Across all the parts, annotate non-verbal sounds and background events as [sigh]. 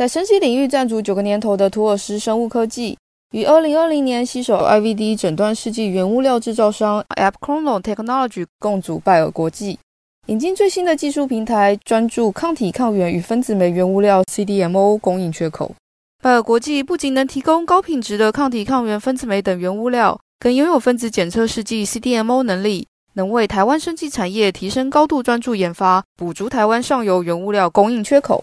在生技领域站足九个年头的图尔斯生物科技，于二零二零年携手 IVD 诊断试剂原物料制造商 AppChrono Technology 共组拜耳国际，引进最新的技术平台，专注抗体抗原与分子酶原物料 CDMO 供应缺口。拜耳国际不仅能提供高品质的抗体抗原、分子酶等原物料，更拥有分子检测试剂 CDMO 能力，能为台湾生技产业提升高度专注研发，补足台湾上游原物料供应缺口。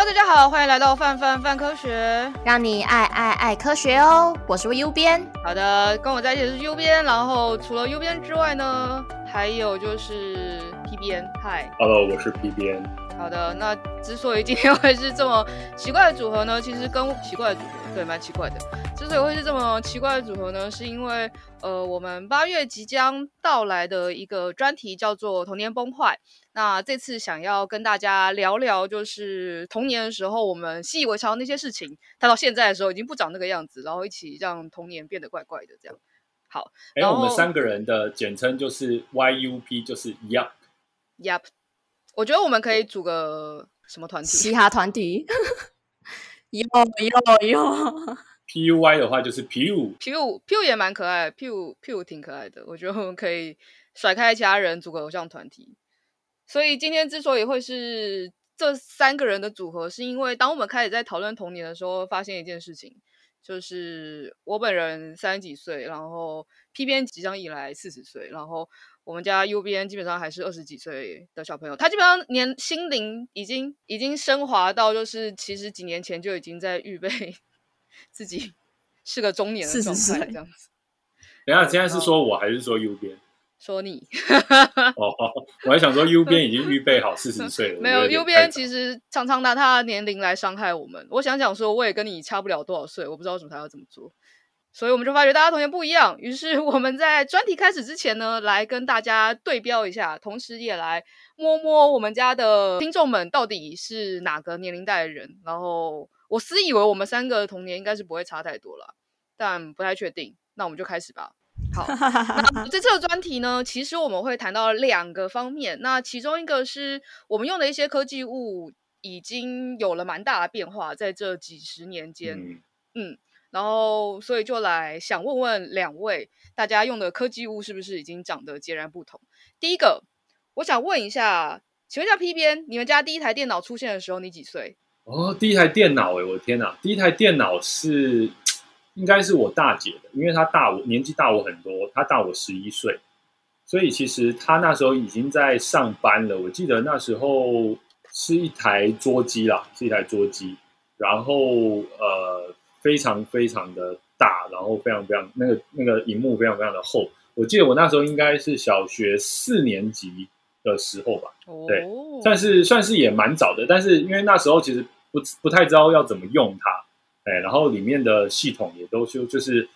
Hello，大家好，欢迎来到范范范科学，让你爱爱爱科学哦。我是 U 编，好的，跟我在一起的是 U 编，然后除了 U 编之外呢，还有就是 P 边。Hi，Hello，我是 P 边。好的，那之所以今天会是这么奇怪的组合呢，其实跟奇怪的组合对，蛮奇怪的。之所以会是这么奇怪的组合呢，是因为呃，我们八月即将到来的一个专题叫做“童年崩坏”。那这次想要跟大家聊聊，就是童年的时候我们习以为常的那些事情，它到现在的时候已经不长那个样子，然后一起让童年变得怪怪的这样。好，哎、欸，我们三个人的简称就是 YUP，就是 Yup，Yup。我觉得我们可以组个什么团体？嘻哈团体。有有有。P U Y 的话就是 Pew，Pew Pew 也蛮可爱，Pew Pew 挺可爱的。我觉得我们可以甩开其他人组个偶像团体。所以今天之所以会是这三个人的组合，是因为当我们开始在讨论童年的时候，发现一件事情，就是我本人三十几岁，然后 P 编即将迎来四十岁，然后。我们家 U 边基本上还是二十几岁的小朋友，他基本上年心灵已经已经升华到，就是其实几年前就已经在预备 [laughs] 自己是个中年的状态这样子。等一下，现在是说我还是说 U 编？说你哦，[laughs] 我还想说 [laughs] U 边已经预备好四十 [laughs] 岁了。没有，U 边其实常常拿他的年龄来伤害我们。我想讲说，我也跟你差不了多少岁，我不知道为什么他要这么做。所以我们就发觉大家童年不一样，于是我们在专题开始之前呢，来跟大家对标一下，同时也来摸摸我们家的听众们到底是哪个年龄代的人。然后我私以为我们三个童年应该是不会差太多了，但不太确定。那我们就开始吧。好，[laughs] 那这次的专题呢，其实我们会谈到两个方面。那其中一个是我们用的一些科技物已经有了蛮大的变化，在这几十年间，嗯。嗯然后，所以就来想问问两位，大家用的科技物是不是已经长得截然不同？第一个，我想问一下，请问一下 P 编，你们家第一台电脑出现的时候，你几岁？哦，第一台电脑，哎，我的天哪！第一台电脑是应该是我大姐的，因为她大我年纪大我很多，她大我十一岁，所以其实她那时候已经在上班了。我记得那时候是一台桌机啦，是一台桌机，然后呃。非常非常的大，然后非常非常那个那个荧幕非常非常的厚。我记得我那时候应该是小学四年级的时候吧，对，算是算是也蛮早的。但是因为那时候其实不不太知道要怎么用它，哎，然后里面的系统也都就就是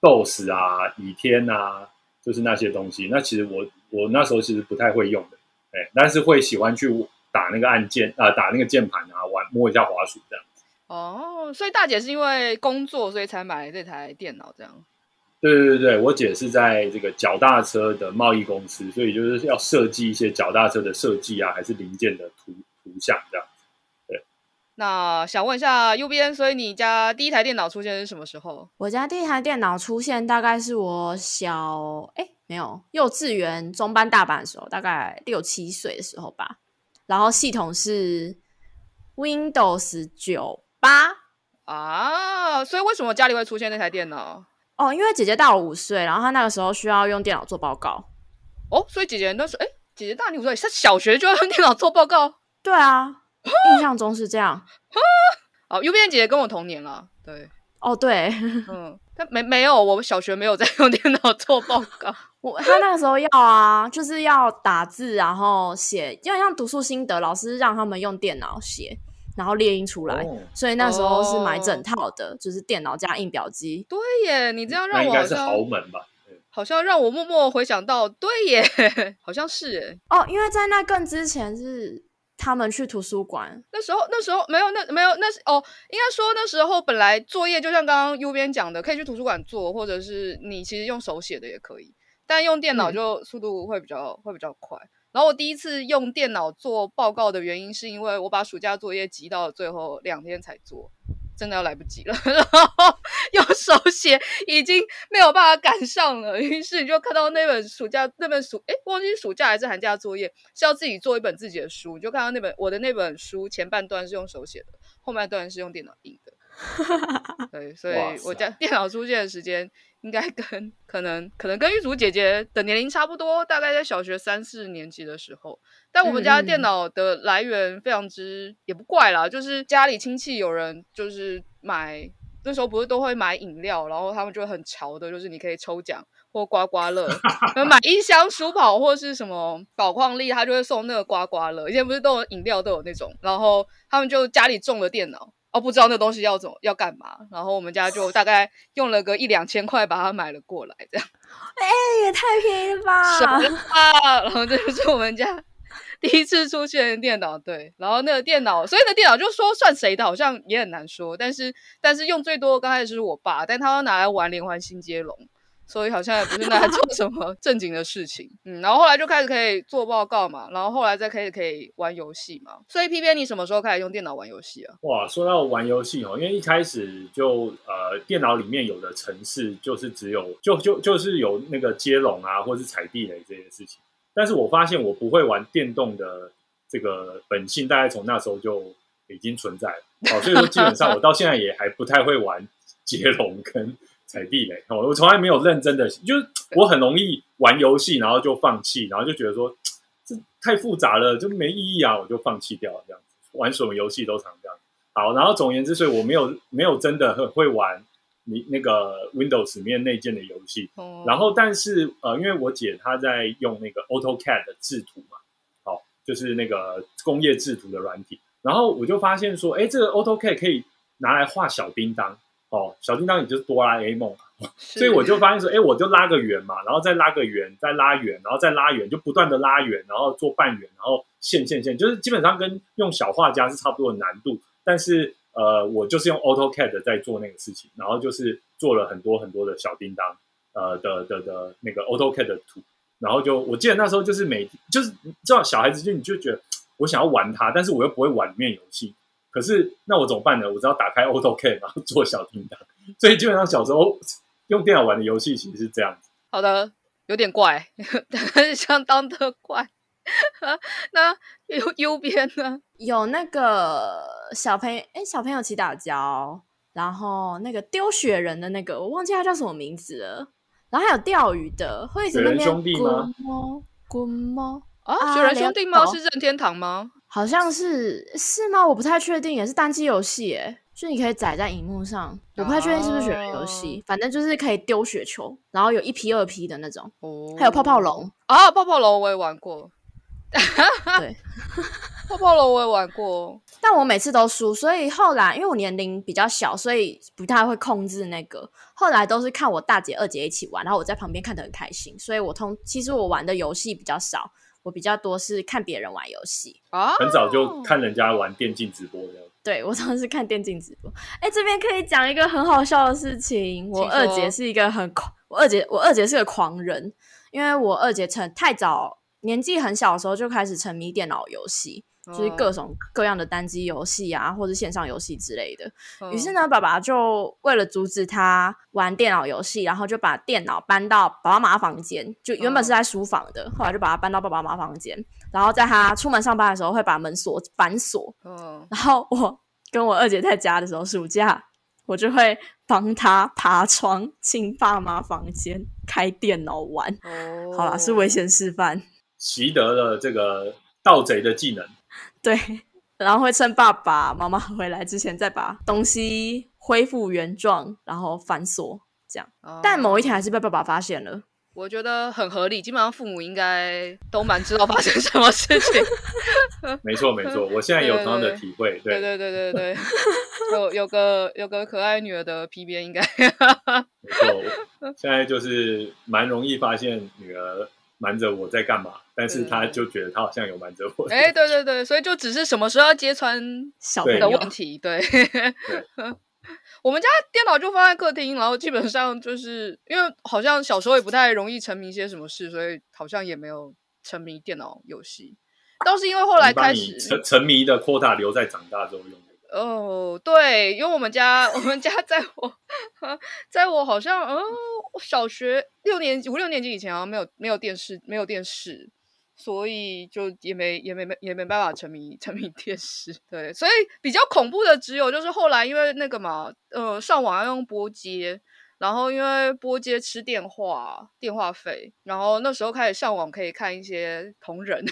DOS 啊、倚天啊，就是那些东西。那其实我我那时候其实不太会用的，哎，但是会喜欢去打那个按键啊、呃，打那个键盘啊，玩摸一下滑鼠这样。哦，所以大姐是因为工作，所以才买这台电脑这样。对对对对，我姐是在这个脚踏车的贸易公司，所以就是要设计一些脚踏车的设计啊，还是零件的图图像这样。对。那想问一下 U 编，所以你家第一台电脑出现是什么时候？我家第一台电脑出现大概是我小哎没有幼稚园中班大班的时候，大概六七岁的时候吧。然后系统是 Windows 九。八啊，所以为什么家里会出现那台电脑？哦，因为姐姐大我五岁，然后她那个时候需要用电脑做报告。哦，所以姐姐那时候，哎，姐姐大你五岁，她小学就要用电脑做报告？对啊，印象中是这样。[laughs] 哦，U 编姐姐跟我同年了，对。哦，对，嗯，[laughs] 她没没有，我小学没有在用电脑做报告。我她那个时候要啊，就是要打字，然后写，就像读书心得，老师让他们用电脑写。然后列印出来，哦，所以那时候是买整套的，哦，就是电脑加印表机。对耶，你这样让我好像，应该是豪门吧？好像让我默默回想到，对耶，[laughs] 好像是耶。哦，因为在那更之前是他们去图书馆，那时候那时候没有那没有那是哦，应该说那时候本来作业就像刚刚 U 边讲的，可以去图书馆做，或者是你其实用手写的也可以，但用电脑就速度会比较，嗯，会比较快。然后我第一次用电脑做报告的原因，是因为我把暑假作业挤到了最后两天才做，真的要来不及了。[laughs] 然后用手写已经没有办法赶上了，于是你就看到那本暑假那本暑，哎，忘记暑假还是寒假作业是要自己做一本自己的书，你就看到那本我的那本书前半段是用手写的，后半段是用电脑印的。[laughs] 对，所以我家电脑出现的时间。应该跟可能可能跟玉竹姐姐的年龄差不多，大概在小学三四年级的时候。但我们家电脑的来源非常之也不怪啦，就是家里亲戚有人就是买，那时候不是都会买饮料，然后他们就会很潮的，就是你可以抽奖或刮刮乐，买 [laughs] 一箱舒跑或是什么宝矿力，他就会送那个刮刮乐。以前不是都有饮料都有那种，然后他们就家里种了电脑。哦，不知道那东西要怎么要干嘛，然后我们家就大概用了个一两千块把它买了过来，这样。[laughs] 哎、欸，也太便宜了吧！什么啊？[laughs] 然后这就是我们家 [laughs] 第一次出现的电脑，对。然后那个电脑，所以那电脑就说算谁的，好像也很难说。但是但是用最多刚开始是我爸，但他要拿来玩连环新接龙。所以好像也不是拿来做什么 [laughs] 正经的事情，嗯，然后后来就开始可以做报告嘛，然后后来再开始可以玩游戏嘛。所以 P 编，你什么时候开始用电脑玩游戏啊？哇，说到玩游戏哦，因为一开始就呃电脑里面有的城市就是只有就就就是有那个接龙啊，或是踩地雷这些事情。但是我发现我不会玩电动的这个本性，大概从那时候就已经存在了。好，所以说基本上我到现在也还不太会玩接龙跟。踩地雷，我我从来没有认真的，就是我很容易玩游戏，然后就放弃，然后就觉得说这太复杂了，就没意义啊，我就放弃掉了这样子。玩什么游戏都常这样。好，然后总而言之，所以我没有没有真的很会玩你那个 Windows 里面内建的游戏。哦。然后，但是呃，因为我姐她在用那个 AutoCAD 的制图嘛，好，就是那个工业制图的软体，然后我就发现说，哎，这个 AutoCAD 可以拿来画小叮当。哦，小叮当也就是哆啦 A 梦，所以我就发现说，哎，我就拉个圆嘛，然后再拉个圆，再拉圆，然后再拉圆，就不断的拉圆，然后做半圆，然后线线线，就是基本上跟用小画家是差不多的难度。但是呃，我就是用 AutoCAD 在做那个事情，然后就是做了很多很多的小叮当，呃的的的，的那个 AutoCAD 的图，然后就我记得那时候就是每就是知道小孩子就你就觉得我想要玩它，但是我又不会玩里面游戏。可是那我怎么办呢？我只要打开 AutoCAD，然后做小叮当。所以基本上小时候用电脑玩的游戏其实是这样子。好的，有点怪，[laughs] 相当的怪。[laughs] 那右右边呢？有那个小朋友，哎，小朋友起打跤，然后那个丢雪人的那个，我忘记他叫什么名字了。然后还有钓鱼的，会一直那边兄弟吗？滚猫？啊，雪人兄弟吗？是任天堂吗？好像是是吗？我不太确定，也是单机游戏，诶，就你可以载在荧幕上。我不太确定是不是雪人游戏，反正就是可以丢雪球，然后有一批二批的那种。哦，还有泡泡龙啊，泡泡龙我也玩过。对，[laughs] 泡泡龙我也玩过，但我每次都输，所以后来因为我年龄比较小，所以不太会控制那个。后来都是看我大姐、二姐一起玩，然后我在旁边看得很开心，所以我通其实我玩的游戏比较少。我比较多是看别人玩游戏哦，很早就看人家玩电竞直播的。对，我常常是看电竞直播。哎，这边可以讲一个很好笑的事情。我二姐是一个很狂，我二姐我二姐是个狂人，因为我二姐成太早，年纪很小的时候就开始沉迷电脑游戏。就是各种各样的单机游戏啊，或者线上游戏之类的。于是呢，爸爸就为了阻止他玩电脑游戏，然后就把电脑搬到爸爸妈妈房间。就原本是在书房的，后来就把它搬到爸爸妈妈房间。然后在他出门上班的时候，会把门锁反锁。嗯然后我跟我二姐在家的时候，暑假我就会帮他爬窗进爸妈房间开电脑玩。哦好啦，是危险示范，习得了这个盗贼的技能。对，然后会趁爸爸妈妈回来之前，再把东西恢复原状，然后反锁这样。哦、但某一天还是被爸爸发现了。我觉得很合理，基本上父母应该都蛮知道发生什么事情。[laughs] 没错没错，我现在有同样的体会。对对对对对，有有个有个可爱女儿的皮鞭应该。没错，现在就是蛮容易发现女儿。瞒着我在干嘛？但是他就觉得他好像有瞒着我。哎、欸，对对对，所以就只是什么时候要揭穿小的问题。对，[laughs] 我们家电脑就放在客厅，然后基本上就是因为好像小时候也不太容易沉迷一些什么事，所以好像也没有沉迷电脑游戏，倒是因为后来开始沉沉迷的 quota 留在长大之后用。哦，对，因为我们家我们家在我 [laughs] 在我好像嗯小学六年级五六年级以前好像没有没有电视没有电视，所以就也没也没没也没办法沉迷沉迷电视。对，所以比较恐怖的只有就是后来因为那个嘛，呃，上网要用拨接。然后因为拨接吃电话电话费，然后那时候开始上网可以看一些同人，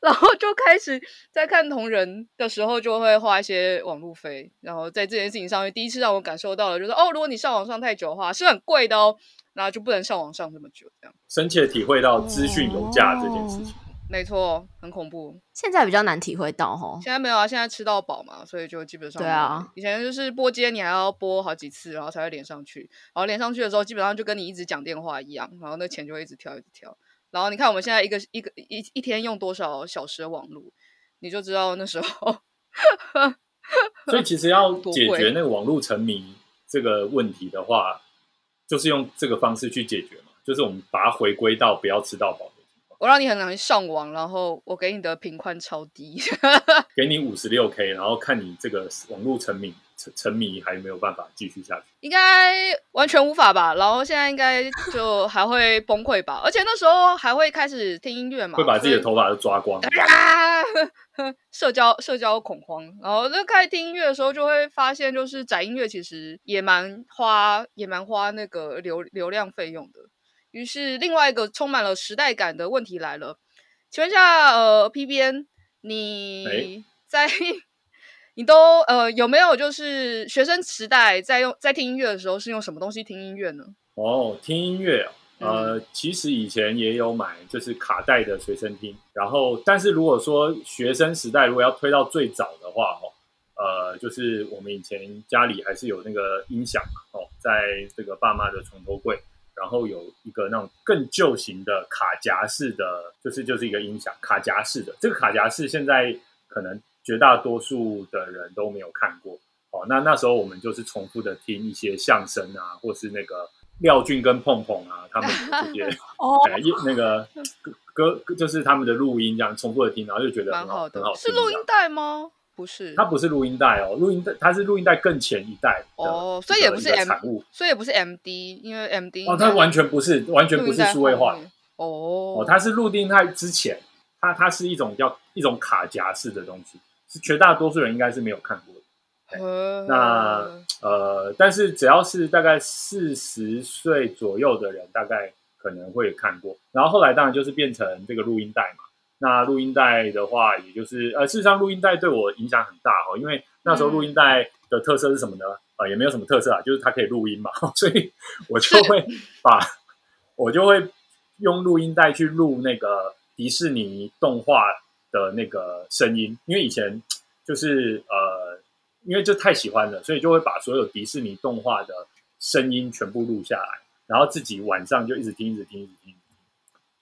然后就开始在看同人的时候就会花一些网路费，然后在这件事情上面第一次让我感受到了，就是哦，如果你上网上太久的话是很贵的哦，然后就不能上网上这么久，这样深切体会到资讯有价这件事情。哦没错，很恐怖。现在比较难体会到齁。现在没有啊，现在吃到饱嘛，所以就基本上。对啊。以前就是播接，你还要播好几次，然后才会连上去。然后连上去的时候，基本上就跟你一直讲电话一样，然后那钱就会一直跳，一直跳。然后你看我们现在一个一个一一天用多少小时的网络，你就知道那时候。[laughs] 所以其实要解决那个网络沉迷这个问题的话，就是用这个方式去解决嘛，就是我们把它回归到不要吃到饱。我让你很容易上网，然后我给你的频宽超低，[laughs] 给你五十六 K，然后看你这个网络沉迷沉沉迷还没有办法继续下去，应该完全无法吧？然后现在应该就还会崩溃吧？而且那时候还会开始听音乐嘛，会把自己的头发都抓光，啊 [laughs] 社交社交恐慌。然后就开始听音乐的时候，就会发现就是载音乐其实也蛮花，也蛮花那个流流量费用的。于是，另外一个充满了时代感的问题来了，请问一下，呃，PBN，，你 [laughs] 在、欸、你都呃有没有就是学生时代在用在听音乐的时候是用什么东西听音乐呢？哦，听音乐，呃、嗯，其实以前也有买就是卡带的随身听，然后但是如果说学生时代如果要推到最早的话，哦，呃，就是我们以前家里还是有那个音响嘛，哦，在这个爸妈的床头柜。然后有一个那种更旧型的卡夹式的，就是就是一个音响卡夹式的。这个卡夹式现在可能绝大多数的人都没有看过哦。那那时候我们就是重复的听一些相声啊，或是那个廖俊跟碰碰啊，他们这些 [laughs] 哦，那个歌就是他们的录音，这样重复的听，然后就觉得很好，好的，很好听。是录音带吗？不是，它不是录音带哦，录音带它是录音带更前一代哦，所以也不是 M，所以也不是 MD，因为 MD 哦，它完全不是，完全不是数位化。哦，哦，它是录音带之前，它它是一种叫一种卡夹式的东西，是绝大多数人应该是没有看过的。呃那呃，但是只要是大概四十岁左右的人，大概可能会看过，然后后来当然就是变成这个录音带嘛。那录音带的话，也就是呃，事实上录音带对我影响很大哦，因为那时候录音带的特色是什么呢？呃，也没有什么特色啊，就是它可以录音嘛，[laughs] 所以我就会 [laughs] 把我就会用录音带去录那个迪士尼动画的那个声音，因为以前就是呃，因为就太喜欢了，所以就会把所有迪士尼动画的声音全部录下来，然后自己晚上就一直听，一直听，一直听。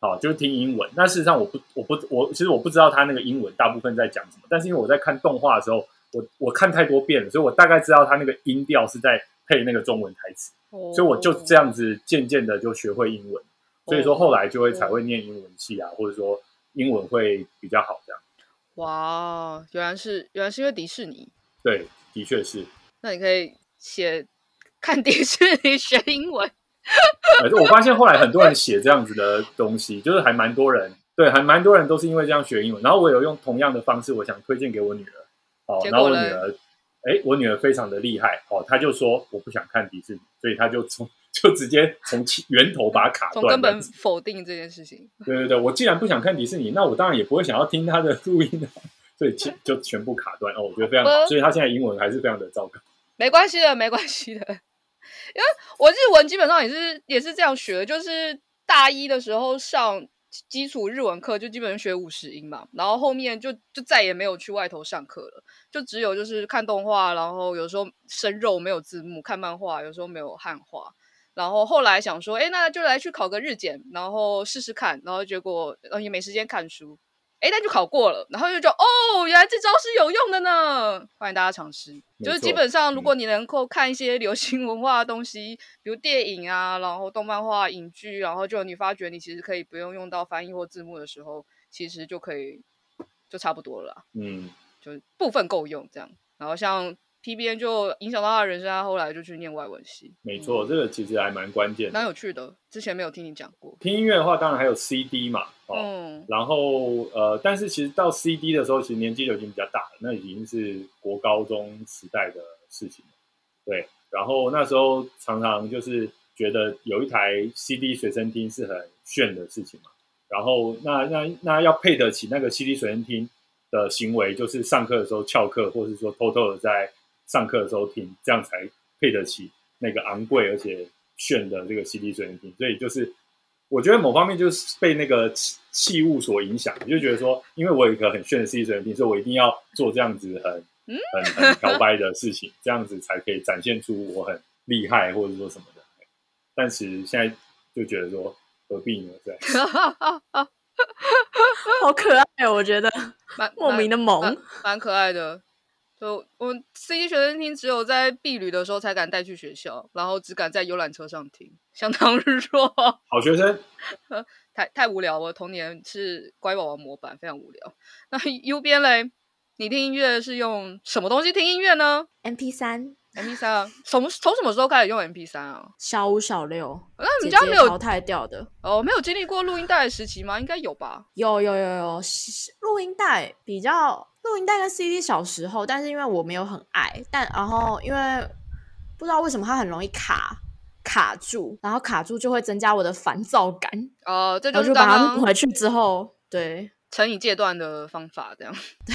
哦，就是听英文。那事实上，我不，我不，我其实我不知道他那个英文大部分在讲什么。但是因为我在看动画的时候，我我看太多遍了，所以我大概知道他那个音调是在配那个中文台词。Oh. 所以我就这样子渐渐的就学会英文。所以说后来就会才会念英文系啊，或者说英文会比较好这样。哇，原来是原来是因为迪士尼。对，的确是。那你可以写看迪士尼学英文。[laughs] 我发现后来很多人写这样子的东西，就是还蛮多人，对，还蛮多人都是因为这样学英文。然后我有用同样的方式，我想推荐给我女儿。哦，然后我女儿，哎，我女儿非常的厉害。哦，她就说我不想看迪士尼，所以她就从就直接从源头把它卡断，从根本否定这件事情。对对对，我既然不想看迪士尼，那我当然也不会想要听她的录音，所以全就全部卡断。哦，我觉得非常好，所以她现在英文还是非常的糟糕。没关系的，没关系的。因为我日文基本上也是也是这样学的，就是大一的时候上基础日文课，就基本上学五十音嘛，然后后面就就再也没有去外头上课了，就只有就是看动画，然后有时候生肉没有字幕，看漫画有时候没有汉化，然后后来想说，哎，那就来去考个日检，然后试试看，然后结果也没时间看书，哎，但就考过了，然后就觉得哦，原来这招是有用的呢，欢迎大家尝试。就是基本上，如果你能够看一些流行文化的东西，嗯、比如电影啊，然后动漫画、影剧，然后就你发觉你其实可以不用用到翻译或字幕的时候，其实就可以就差不多了。嗯，就部分够用这样。然后像。PBN 就影响到他的人生，他后来就去念外文系。没错，嗯、这个其实还蛮关键的，蛮有趣的。之前没有听你讲过。听音乐的话，当然还有 CD 嘛。哦、嗯。然后呃，但是其实到 CD 的时候，其实年纪就已经比较大了，那已经是国高中时代的事情了。对。然后那时候常常就是觉得有一台 CD 随身听是很炫的事情嘛。然后那那那要配得起那个 CD 随身听的行为，就是上课的时候翘课，或者是说偷偷的在。上课的时候听，这样才配得起那个昂贵而且炫的这个 CD 随身听。所以就是，我觉得某方面就是被那个器器物所影响，就觉得说，因为我有一个很炫的 CD 随身听，所以我一定要做这样子很 [laughs] 很很摇摆的事情，这样子才可以展现出我很厉害或者说什么的。但是现在就觉得说，何必呢？对，[laughs] 好可爱哦，我觉得蛮莫名的萌，蛮可爱的。就我 CD 学生听只有在避旅的时候才敢带去学校，然后只敢在游览车上听，相当弱。好学生，太太无聊了。我童年是乖宝宝模板，非常无聊。那 U 边嘞，你听音乐是用什么东西听音乐呢？M P 三。，M P 三啊，从从什么时候开始用 M P 三啊？小五、小六。那你家没有淘汰掉的？哦，没有经历过录音带的时期吗？应该有吧？有有有有，录音带比较。录音带跟 CD 小时候，但是因为我没有很爱，但然后因为不知道为什么它很容易卡卡住，然后卡住就会增加我的烦躁感。[laughs] 哦，这就是刚刚把它弄回去之后，对，成以戒断的方法这样。[laughs] 对，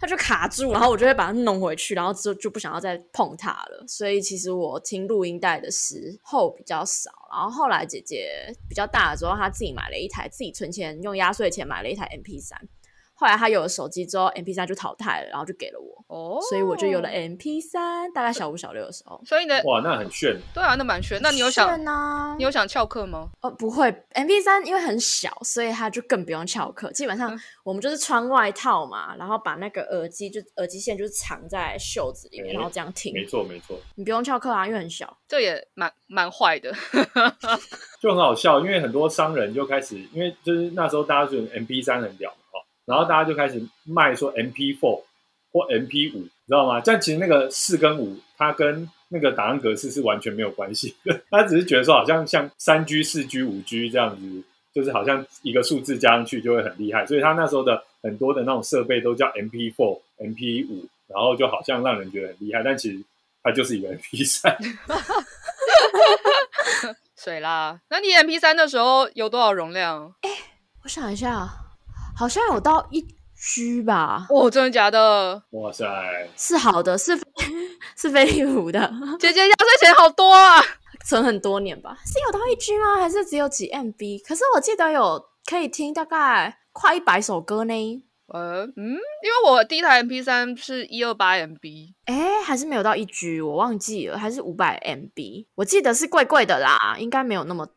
它就卡住，然后我就会把它弄回去，然后之后就不想要再碰它了。所以其实我听录音带的时候比较少，然后后来姐姐比较大了之后，她自己买了一台，自己存钱用压岁钱买了一台 MP3。后来他有了手机之后，MP 三就淘汰了，然后就给了我。哦，所以我就有了 MP 三大概小五小六的时候。所以呢，哇，那很炫。对啊，那蛮炫。那你有想你有想翘课吗？哦，不会，MP 三因为很小，所以它就更不用翘课。基本上我们就是穿外套嘛，然后把那个耳机就耳机线就是藏在袖子里面，欸、然后这样听。没错，没错。你不用翘课啊，因为很小。这也蛮蛮坏的，[laughs] 就很好笑。因为很多商人就开始，因为就是那时候大家觉得 MP 三很屌。然后大家就开始卖说 MP4 或 MP5，你知道吗？但其实那个四跟五，它跟那个档案格式是完全没有关系的。他只是觉得说，好像像三 G、四 G、五 G 这样子，就是好像一个数字加上去就会很厉害。所以他那时候的很多的那种设备都叫 MP4、MP5，然后就好像让人觉得很厉害，但其实它就是一个 MP3。[laughs] [laughs] 水啦，那你 MP3 的时候有多少容量？哎，我想一下。好像有到一 G 吧？哦，真的假的？哇塞，是好的，是 [laughs] 是飞利浦的。姐姐压岁钱好多啊，存很多年吧？是有到一 G 吗？还是只有几 MB？可是我记得有可以听大概快一百首歌呢。呃，嗯，因为我第一台 MP 三是一二八 MB，哎，还是没有到一 G，我忘记了，还是五百 MB？我记得是贵贵的啦，应该没有那么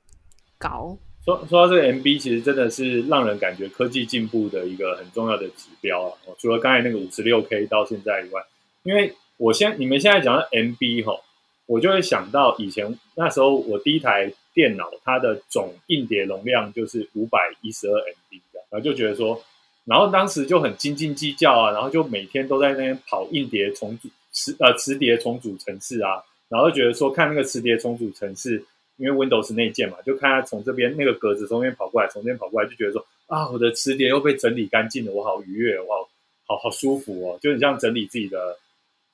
高。说说到这个 MB，其实真的是让人感觉科技进步的一个很重要的指标啊。除了刚才那个五十六 K 到现在以外，因为我现你们现在讲到 MB 哈，我就会想到以前那时候我第一台电脑它的总硬碟容量就是五百一十二 MB 的，然后就觉得说，然后当时就很斤斤计较啊，然后就每天都在那边跑硬碟重组磁呃磁碟重组程式啊，然后就觉得说看那个磁碟重组程式。因为 Windows 内建嘛，就看他从这边那个格子从那边跑过来，从这边跑过来，就觉得说啊，我的磁碟又被整理干净了，我好愉悦，我好好好舒服哦，就很像整理自己的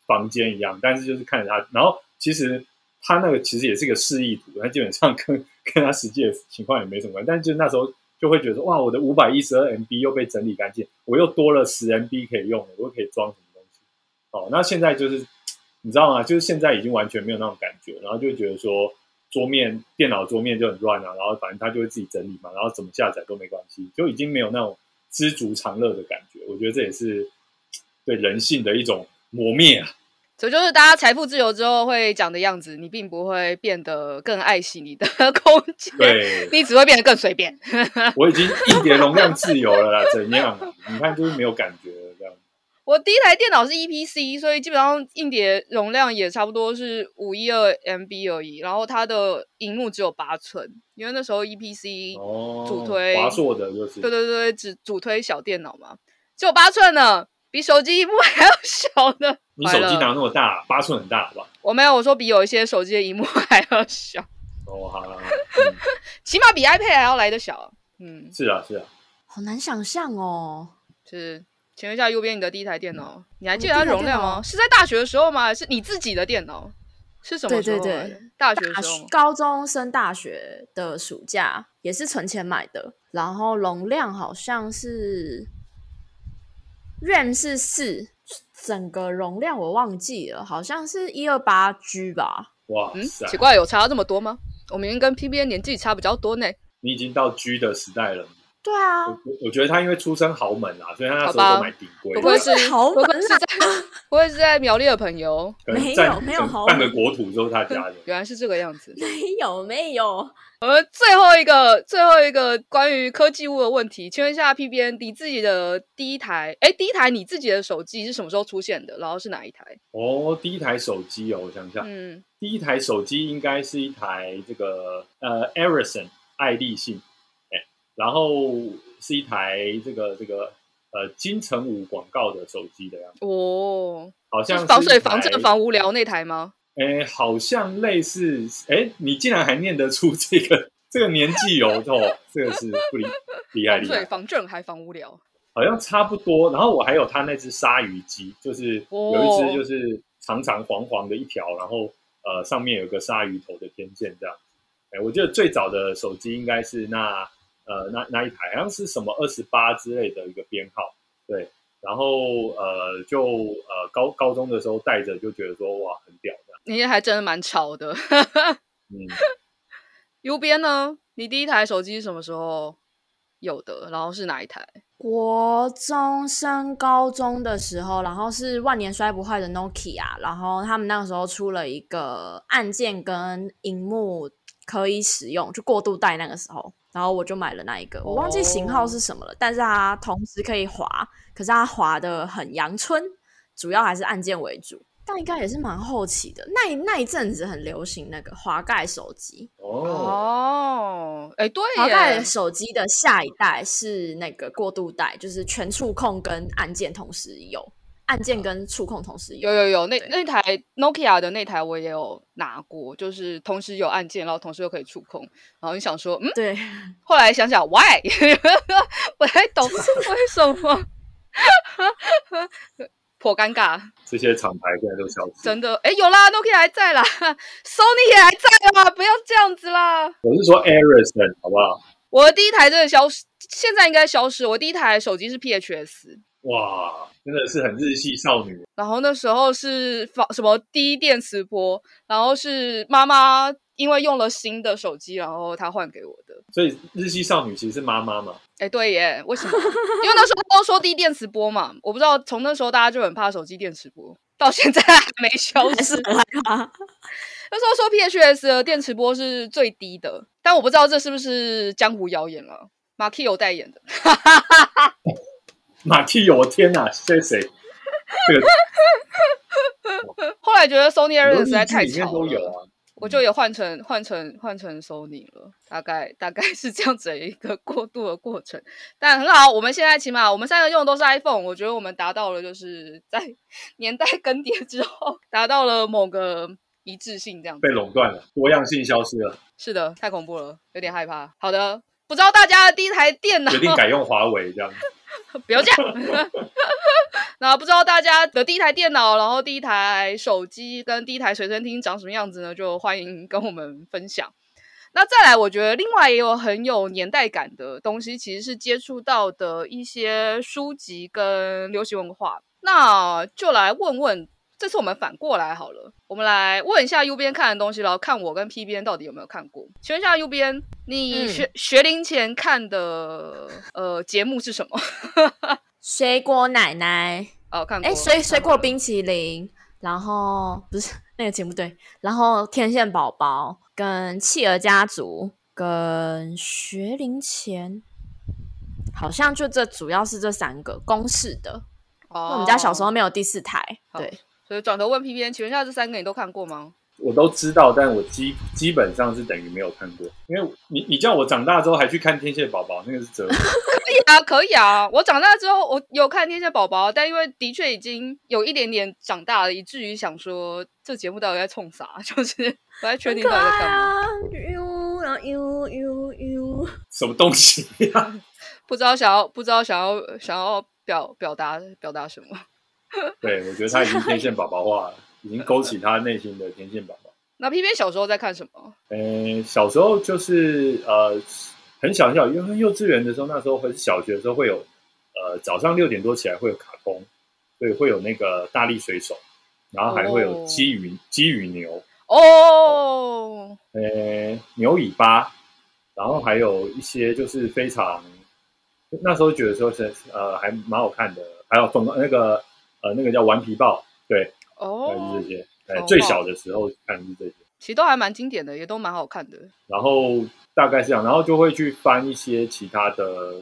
房间一样。但是就是看着他，然后其实他那个其实也是一个示意图，他基本上跟跟他实际的情况也没什么关系。但是就那时候就会觉得说，哇，我的五百一十二 MB 又被整理干净，我又多了十 MB 可以用了，我又可以装什么东西。哦，那现在就是你知道吗？就是现在已经完全没有那种感觉，然后就觉得说。桌面电脑桌面就很乱啊，然后反正他就会自己整理嘛，然后怎么下载都没关系，就已经没有那种知足常乐的感觉。我觉得这也是对人性的一种磨灭啊。[laughs] 所以就是大家财富自由之后会讲的样子，你并不会变得更爱惜你的 [laughs] 空间，对，你只会变得更随便。我已经一点容量自由了啦，怎样？你看就是没有感觉。我第一台电脑是 EPC，所以基本上硬碟容量也差不多是五一二 MB 而已，然后它的荧幕只有八寸，因为那时候 EPC 主推华硕的就是，对对对，只主推小电脑嘛，只有八寸呢。比手机萤幕还要小的，[laughs] 你手机哪那么大？八寸很大，好吧？我没有，我说比有一些手机的荧幕 [laughs] 还要小。哦，好了，[laughs] 嗯、起码比 iPad 还要来得小。嗯，是啊，是啊，好难想象哦。就是，请问一下，右边你的第一台电脑，嗯、你还记得它容量吗？是在大学的时候吗？还是你自己的电脑？是什么时候？对对对，大学的时候，高中升大学的暑假也是存钱买的，然后容量好像是。RAM 是四，整个容量我忘记了，好像是一二八 G 吧。哇，嗯，奇怪，有差这么多吗？我明明跟 PBN 年纪差比较多呢。你已经到 G 的时代了。对啊，我我觉得他因为出身豪门啊，所以他那时候都买顶规。不会是豪门？是在不会是在苗栗的朋友？[laughs] 没有没有豪门，半个国土都是他家的。原来是这个样子。[laughs] 没有没有。我们最后一个最后一个关于科技物的问题，请问一下 PBN，你自己的第一台哎，第一台你自己的手机是什么时候出现的？然后是哪一台？哦，第一台手机哦，我想想，嗯，第一台手机应该是一台这个呃，Ericsson 爱立信，哎，然后。是一台这个这个呃金城武广告的手机的样子哦，好像是防水、防震、防无聊那台吗？哎，好像类似。哎，你竟然还念得出这个这个年纪哦，哦，这个是不厉厉害厉害。防水、防震还防无聊，好像差不多。然后我还有他那只鲨鱼机，就是有一只就是长长黄黄的一条，然后呃上面有个鲨鱼头的天线这样。哎，我记得最早的手机应该是那。呃，那那一台好像是什么二十八之类的一个编号，对，然后呃，就呃高高中的时候带着就觉得说哇很屌的，你还真的蛮潮的。嗯，[laughs] U 编呢？你第一台手机是什么时候有的？然后是哪一台？国中升高中的时候，然后是万年摔不坏的 Nokia，然后他们那个时候出了一个按键跟荧幕可以使用，就过渡带那个时候。然后我就买了那一个，我忘记型号是什么了，oh. 但是它同时可以滑，可是它滑的很阳春，主要还是按键为主。但应该也是蛮后期的，那一那一阵子很流行那个滑盖手机。哦，哎，对，滑盖手机的下一代是那个过渡带，就是全触控跟按键同时有。按键跟触控同时有，有有有，那那台 Nokia 的那台我也有拿过，就是同时有按键，然后同时又可以触控。然后你想说，嗯，对。后来想想，Why？[laughs] 不太懂为什么，颇尴尬。这些厂牌现在都消失。真的？哎，有啦，Nokia 还在啦，Sony 也还在啦，不要这样子啦。我是说 Ericsson 好不好？我的第一台真的消失，现在应该消失。我第一台手机是 PHS。哇，真的是很日系少女。然后那时候是放什么低电磁波，然后是妈妈因为用了新的手机，然后她换给我的。所以日系少女其实是妈妈嘛？哎，对耶，为什么？因为那时候都说低电磁波嘛，我不知道从那时候大家就很怕手机电磁波，到现在还没消失。那时候说 PHS 的电磁波是最低的，但我不知道这是不是江湖谣言了。马 key 有代言的。马蒂有，我天哪！谁？这个 [laughs] 后来觉得 Sony Ericsson 实在太吵了，有啊、我就也换成换成换成 Sony 了。大概大概是这样子的一个过渡的过程，但很好。我们现在起码我们三个用的都是 iPhone，我觉得我们达到了就是在 [laughs] 年代更迭之后达到了某个一致性，这样子被垄断了，多样性消失了。是的，太恐怖了，有点害怕。好的，不知道大家的第一台电脑决定改用华为这样子。[laughs] 不要这样。[laughs] 那不知道大家的第一台电脑，然后第一台手机跟第一台随身听长什么样子呢？就欢迎跟我们分享。那再来，我觉得另外也有很有年代感的东西，其实是接触到的一些书籍跟流行文化。那就来问问。这次我们反过来好了，我们来问一下 U 边看的东西，然后看我跟 P 边到底有没有看过。请问一下 U 边，你学、嗯、学龄前看的呃节目是什么？[laughs] 水果奶奶哦，看过。哎，水水果冰淇淋，然后不是那个节目对，然后天线宝宝跟企鹅家族跟学龄前，好像就这主要是这三个公式的。哦，我们家小时候没有第四台，对，所以转头问 P P N，请问一下这三个你都看过吗？我都知道，但我基基本上是等于没有看过，因为你你叫我长大之后还去看天线宝宝，那个是真的。[laughs] 可以啊，可以啊。我长大之后我有看天线宝宝，但因为的确已经有一点点长大了，以至于想说这节目到底在冲啥？[laughs] 就是不太确定到底在干嘛。呦，然后呦呦呦，[laughs] 什么东西呀？不知道想要不知道想要想要表表达表达什么？[laughs] 对，我觉得他已经天线宝宝化了。已经勾起他内心的天线宝宝。那 P P 小时候在看什么？呃，小时候就是呃很小很小，因为幼稚园的时候，那时候很小学的时候会有呃早上六点多起来会有卡通，所以会有那个大力水手，然后还会有鸡与鸡与牛哦，呃牛尾巴，然后还有一些就是非常那时候觉得说是呃还蛮好看的，还有粉那个呃那个叫顽皮豹，对。哦，是这些，哎，最小的时候看是这些，其实都还蛮经典的，也都蛮好看的。然后大概是这样，然后就会去翻一些其他的，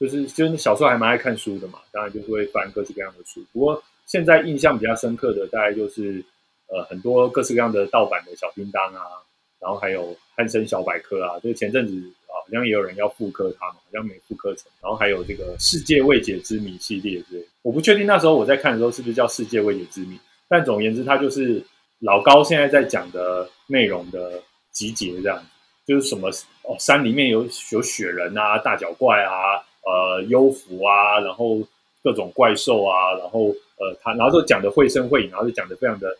就是就是小时候还蛮爱看书的嘛，当然就是会翻各式各样的书。不过现在印象比较深刻的，大概就是呃很多各式各样的盗版的小叮当啊，然后还有汉声小百科啊，就前阵子好像也有人要复刻它嘛，好像没复刻成。然后还有这个世界未解之谜系列之类，我不确定那时候我在看的时候是不是叫世界未解之谜。但总而言之，它就是老高现在在讲的内容的集结，这样就是什么哦，山里面有有雪人啊、大脚怪啊、呃幽浮啊，然后各种怪兽啊，然后呃他然后就讲的绘声绘影，然后就讲的非常的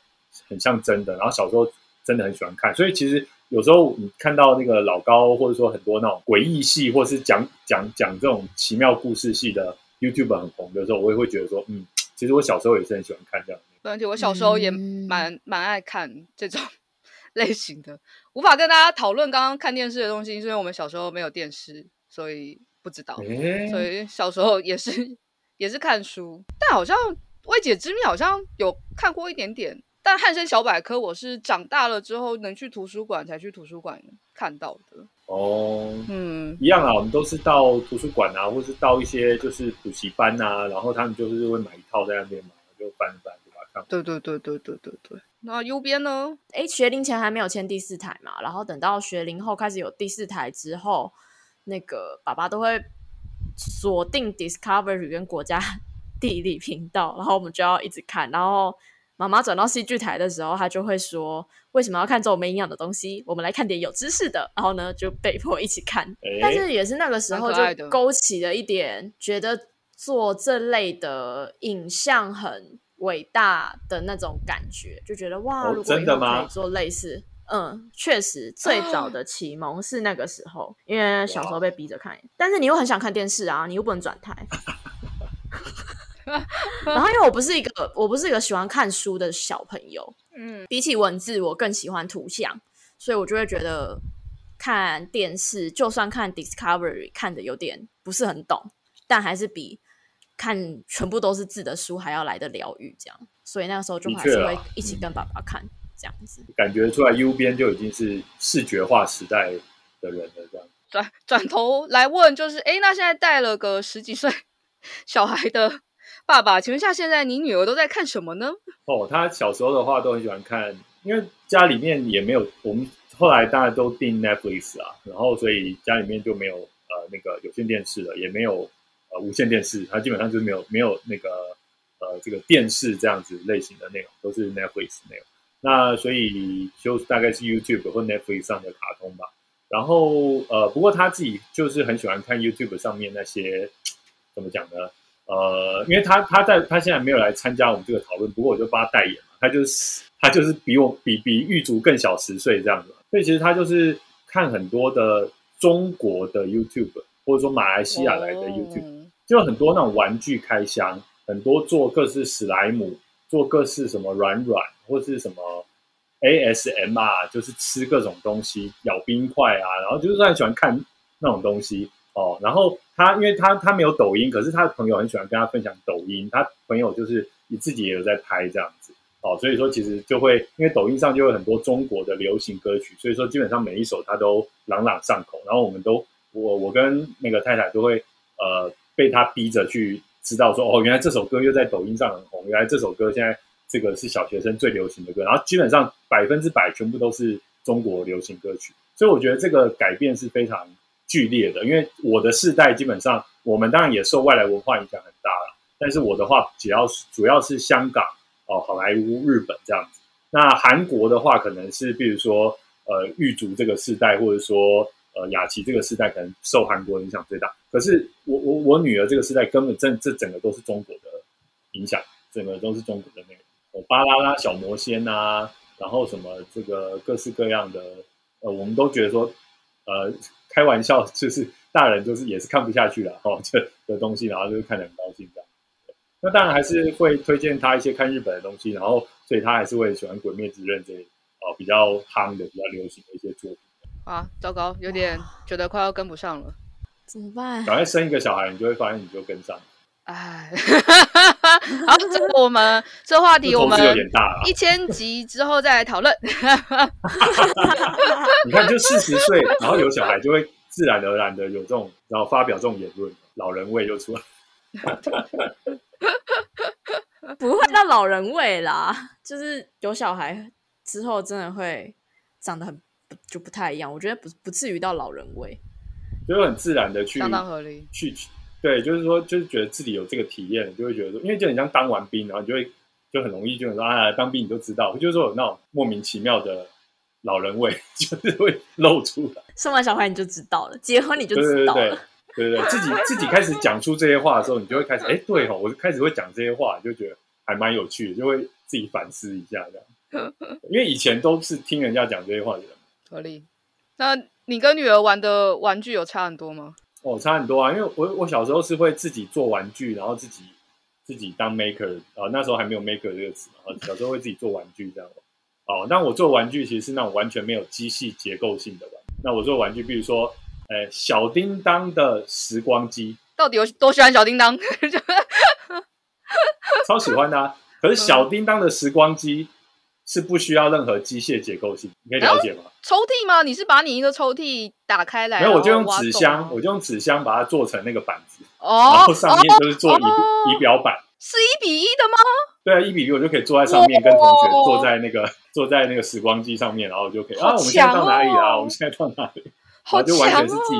很像真的。然后小时候真的很喜欢看，所以其实有时候你看到那个老高，或者说很多那种诡异系，或是讲讲讲这种奇妙故事系的 YouTube 很红的时候，我也会觉得说，嗯，其实我小时候也是很喜欢看这样。没问题我小时候也蛮蛮、嗯、爱看这种 [laughs] 类型的，无法跟大家讨论刚刚看电视的东西，是因为我们小时候没有电视，所以不知道。欸、所以小时候也是也是看书，但好像未解之谜好像有看过一点点。但汉生小百科我是长大了之后能去图书馆才去图书馆看到的。哦，嗯，一样啊，我们都是到图书馆啊，或是到一些就是补习班啊，然后他们就是会买一套在那边嘛，就翻翻。对对对对对对对，那右边呢？哎，学龄前还没有签第四台嘛，然后等到学龄后开始有第四台之后，那个爸爸都会锁定 Discovery 跟国家 [laughs] 地理频道，然后我们就要一直看。然后妈妈转到戏剧台的时候，她就会说：“为什么要看这种没营养的东西？我们来看点有知识的。”然后呢，就被迫一起看。但是也是那个时候就勾起了一点，觉得做这类的影像很。伟大的那种感觉，就觉得哇，如果以后可以做类似，嗯，确实最早的启蒙是那个时候，因为小时候被逼着看，但是你又很想看电视啊，你又不能转台。[laughs] [laughs] 然后因为我不是一个我不是一个喜欢看书的小朋友，嗯，比起文字，我更喜欢图像，所以我就会觉得看电视，就算看 Discovery 看的有点不是很懂，但还是比。看全部都是字的书还要来的疗愈，这样，所以那个时候就还是会一起跟爸爸看这样子。感觉出来 U 边就已经是视觉化时代的人了，这样。转转头来问，就是哎，那现在带了个十几岁小孩的爸爸，请问一下，现在你女儿都在看什么呢？哦，她小时候的话都很喜欢看，因为家里面也没有，我们后来大家都订 Netflix 啊，然后所以家里面就没有呃那个有线电视了，也没有。呃，无线电视它基本上就是没有没有那个呃这个电视这样子类型的内容，都是 Netflix 内容。那所以就大概是 YouTube 或 Netflix 上的卡通吧。然后呃，不过他自己就是很喜欢看 YouTube 上面那些怎么讲呢？呃，因为他他在他现在没有来参加我们这个讨论，不过我就帮他代言嘛。他就是他就是比我比比玉竹更小十岁这样子，所以其实他就是看很多的中国的 YouTube。或者说马来西亚来的 YouTube，就很多那种玩具开箱，很多做各式史莱姆，做各式什么软软，或是什么 ASMR，就是吃各种东西，咬冰块啊，然后就是很喜欢看那种东西哦。然后他因为他他没有抖音，可是他的朋友很喜欢跟他分享抖音，他朋友就是你自己也有在拍这样子哦，所以说其实就会因为抖音上就有很多中国的流行歌曲，所以说基本上每一首他都朗朗上口，然后我们都我我跟那个太太都会呃被他逼着去知道说哦，原来这首歌又在抖音上很红，原来这首歌现在这个是小学生最流行的歌，然后基本上百分之百全部都是中国流行歌曲，所以我觉得这个改变是非常剧烈的，因为我的世代基本上我们当然也受外来文化影响很大了，但是我的话只要是主要是香港。哦，好莱坞、日本这样子。那韩国的话，可能是比如说，呃，玉竹这个世代，或者说，呃，雅琪这个世代，可能受韩国影响最大。可是我我我女儿这个世代，根本这这整个都是中国的影响，整个都是中国的那个，哦，巴啦啦小魔仙啊，然后什么这个各式各样的，呃，我们都觉得说，呃，开玩笑，就是大人就是也是看不下去了，哦，这的东西，然后就是看得很高兴这样。那当然还是会推荐他一些看日本的东西，然后所以他还是会喜欢《鬼灭之刃》这哦比较夯的、比较流行的一些作品。啊，糟糕，有点觉得快要跟不上了，怎么办？赶快生一个小孩，你就会发现你就跟上。哎，[laughs] 好，这个我们这话题我们一千集之后再来讨论。[laughs] 你看，就四十岁，然后有小孩，就会自然而然的有这种，然后发表这种言论，老人味就出来。[laughs] 不会到老人味啦，就是有小孩之后，真的会长得很就不太一样。我觉得不不至于到老人味，就很自然的去相当合理。去对，就是说，就是觉得自己有这个体验，就会觉得说，因为就很像当完兵，然后你就会就很容易就说啊，当兵你就知道，就是说有那种莫名其妙的老人味，[laughs] 就是会露出来。生完小孩你就知道了，结婚你就知道了。对对对对对对，自己自己开始讲出这些话的时候，你就会开始哎，对哦，我就开始会讲这些话，就觉得还蛮有趣的，就会自己反思一下这样。[laughs] 因为以前都是听人家讲这些话的人。合理。那你跟女儿玩的玩具有差很多吗？哦，差很多啊，因为我我小时候是会自己做玩具，然后自己自己当 maker 啊，那时候还没有 maker 这个词嘛，小时候会自己做玩具这样。哦，那我做玩具其实是那种完全没有机械结构性的玩具。那我做玩具，比如说。哎，小叮当的时光机到底有多喜欢小叮当？[laughs] 超喜欢的啊！可是小叮当的时光机是不需要任何机械结构性，你可以了解吗？抽屉吗？你是把你一个抽屉打开来？没有，我就用纸箱，我就用纸箱把它做成那个板子，哦，然后上面就是做仪仪表板，是一比一的吗？对啊，一比一，我就可以坐在上面，跟同学坐在那个坐在那个时光机上面，然后就可以啊，我们现在到哪里啊？我们现在到哪里？好，就完全是自己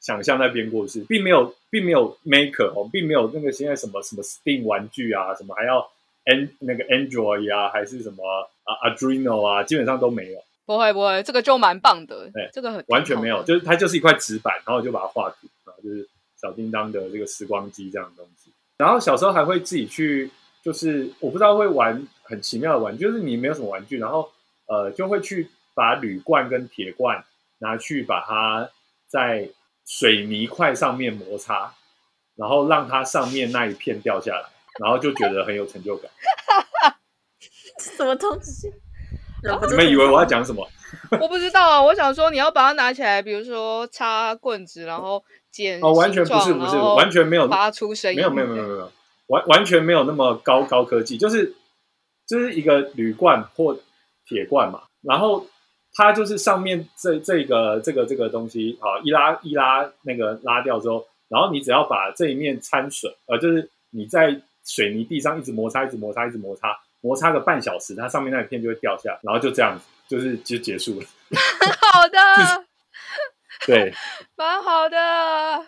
想象在编故事，并没有，并没有 maker 哦，并没有那个现在什么什么 Steam 玩具啊，什么还要 N 那个 Android 啊，还是什么啊 Arduino 啊，基本上都没有。不会不会，这个就蛮棒的。对，这个很完全没有，就是它就是一块纸板，然后就把它画图，然后就是小叮当的这个时光机这样的东西。然后小时候还会自己去，就是我不知道会玩很奇妙的玩具，就是你没有什么玩具，然后呃就会去把铝罐跟铁罐。拿去把它在水泥块上面摩擦，然后让它上面那一片掉下来，然后就觉得很有成就感。[laughs] 什么东西？你们以为我要讲什么？我不知道啊，我想说你要把它拿起来，比如说插棍子，然后剪哦，完全不是不是，完全没有发出声音，没有没有没有没有，完完全没有那么高高科技，就是就是一个铝罐或铁罐嘛，然后。它就是上面这这个这个这个东西啊，一拉一拉那个拉掉之后，然后你只要把这一面掺水，呃，就是你在水泥地上一直摩擦，一直摩擦，一直摩擦，摩擦个半小时，它上面那一片就会掉下来，然后就这样子，就是就结束了。好的，[laughs] 对，[laughs] 蛮好的。